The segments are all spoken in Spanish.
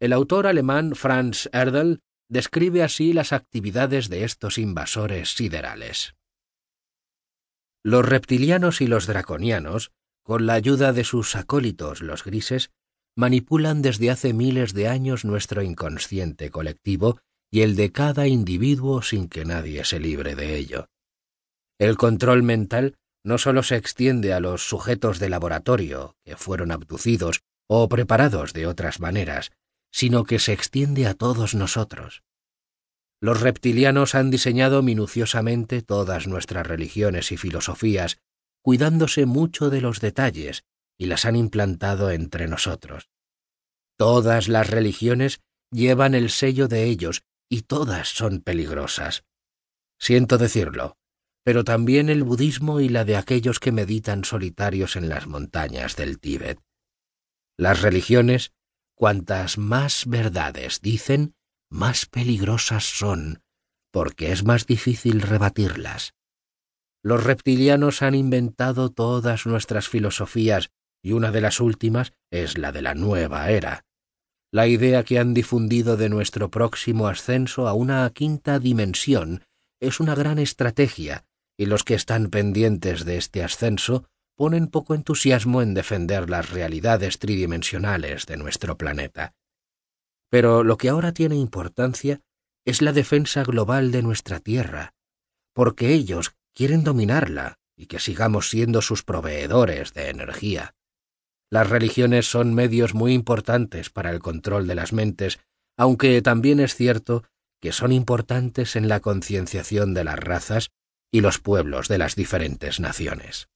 El autor alemán Franz Erdel describe así las actividades de estos invasores siderales. Los reptilianos y los draconianos, con la ayuda de sus acólitos los grises, manipulan desde hace miles de años nuestro inconsciente colectivo y el de cada individuo sin que nadie se libre de ello. El control mental no solo se extiende a los sujetos de laboratorio que fueron abducidos o preparados de otras maneras, sino que se extiende a todos nosotros. Los reptilianos han diseñado minuciosamente todas nuestras religiones y filosofías, cuidándose mucho de los detalles, y las han implantado entre nosotros. Todas las religiones llevan el sello de ellos, y todas son peligrosas. Siento decirlo, pero también el budismo y la de aquellos que meditan solitarios en las montañas del Tíbet. Las religiones, cuantas más verdades dicen, más peligrosas son, porque es más difícil rebatirlas. Los reptilianos han inventado todas nuestras filosofías y una de las últimas es la de la nueva era, la idea que han difundido de nuestro próximo ascenso a una quinta dimensión es una gran estrategia, y los que están pendientes de este ascenso ponen poco entusiasmo en defender las realidades tridimensionales de nuestro planeta. Pero lo que ahora tiene importancia es la defensa global de nuestra Tierra, porque ellos quieren dominarla y que sigamos siendo sus proveedores de energía. Las religiones son medios muy importantes para el control de las mentes, aunque también es cierto que son importantes en la concienciación de las razas y los pueblos de las diferentes naciones.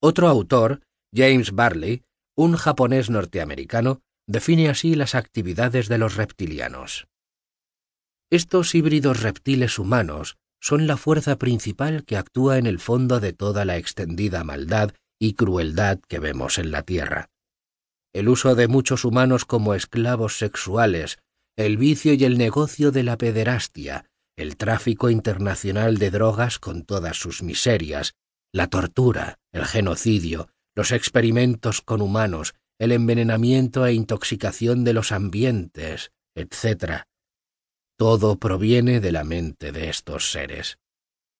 Otro autor, James Barley, un japonés norteamericano, define así las actividades de los reptilianos. Estos híbridos reptiles humanos son la fuerza principal que actúa en el fondo de toda la extendida maldad y crueldad que vemos en la Tierra. El uso de muchos humanos como esclavos sexuales, el vicio y el negocio de la pederastia, el tráfico internacional de drogas con todas sus miserias, la tortura, el genocidio, los experimentos con humanos, el envenenamiento e intoxicación de los ambientes, etc. Todo proviene de la mente de estos seres.